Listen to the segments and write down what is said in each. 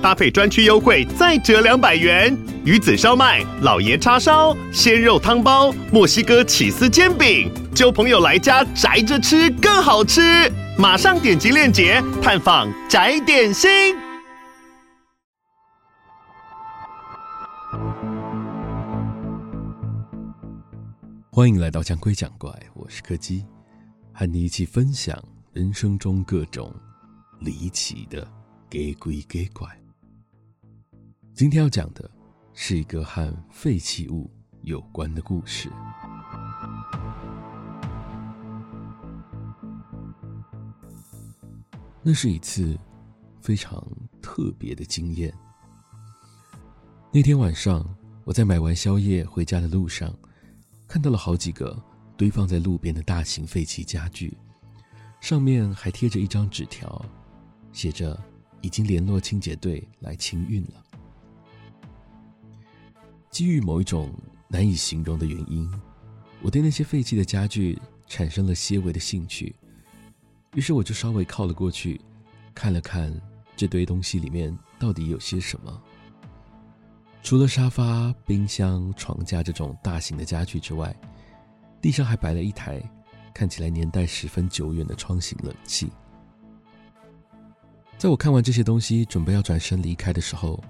搭配专区优惠再折两百元。鱼子烧麦、老爷叉烧、鲜肉汤包、墨西哥起司煎饼，揪朋友来家宅着吃更好吃。马上点击链接探访宅点心。欢迎来到讲鬼讲怪，我是柯基，和你一起分享人生中各种离奇的给鬼给怪。今天要讲的是一个和废弃物有关的故事。那是一次非常特别的经验。那天晚上，我在买完宵夜回家的路上，看到了好几个堆放在路边的大型废弃家具，上面还贴着一张纸条，写着“已经联络清洁队来清运了”。基于某一种难以形容的原因，我对那些废弃的家具产生了些微的兴趣。于是我就稍微靠了过去，看了看这堆东西里面到底有些什么。除了沙发、冰箱、床架这种大型的家具之外，地上还摆了一台看起来年代十分久远的窗型冷气。在我看完这些东西，准备要转身离开的时候，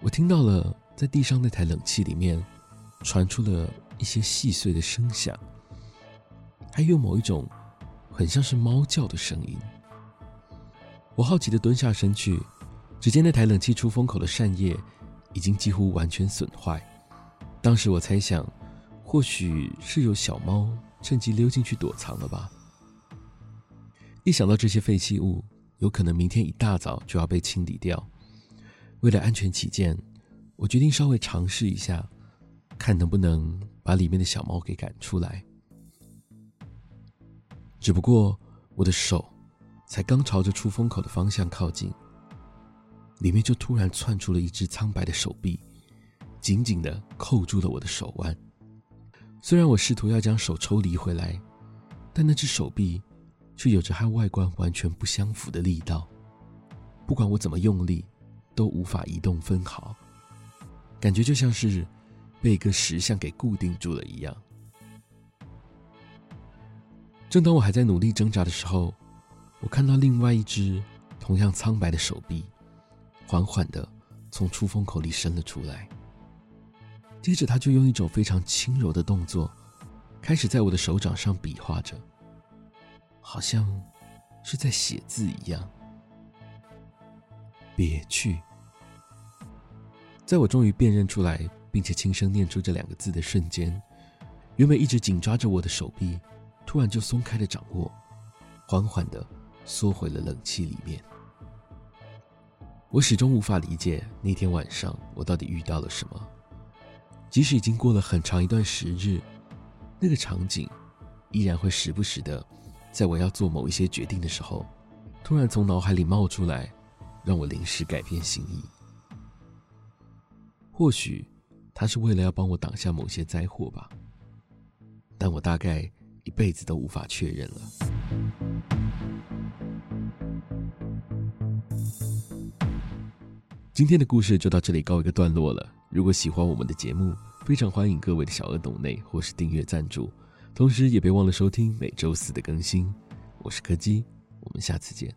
我听到了在地上那台冷气里面传出了一些细碎的声响，还有某一种。很像是猫叫的声音。我好奇地蹲下身去，只见那台冷气出风口的扇叶已经几乎完全损坏。当时我猜想，或许是有小猫趁机溜进去躲藏了吧。一想到这些废弃物有可能明天一大早就要被清理掉，为了安全起见，我决定稍微尝试一下，看能不能把里面的小猫给赶出来。只不过我的手才刚朝着出风口的方向靠近，里面就突然窜出了一只苍白的手臂，紧紧的扣住了我的手腕。虽然我试图要将手抽离回来，但那只手臂却有着和外观完全不相符的力道，不管我怎么用力，都无法移动分毫，感觉就像是被一个石像给固定住了一样。正当我还在努力挣扎的时候，我看到另外一只同样苍白的手臂，缓缓的从出风口里伸了出来。接着，他就用一种非常轻柔的动作，开始在我的手掌上比划着，好像是在写字一样。别去！在我终于辨认出来，并且轻声念出这两个字的瞬间，原本一直紧抓着我的手臂。突然就松开了掌握，缓缓地缩回了冷气里面。我始终无法理解那天晚上我到底遇到了什么。即使已经过了很长一段时日，那个场景依然会时不时的，在我要做某一些决定的时候，突然从脑海里冒出来，让我临时改变心意。或许他是为了要帮我挡下某些灾祸吧，但我大概。一辈子都无法确认了。今天的故事就到这里告一个段落了。如果喜欢我们的节目，非常欢迎各位的小额抖内或是订阅赞助，同时也别忘了收听每周四的更新。我是柯基，我们下次见。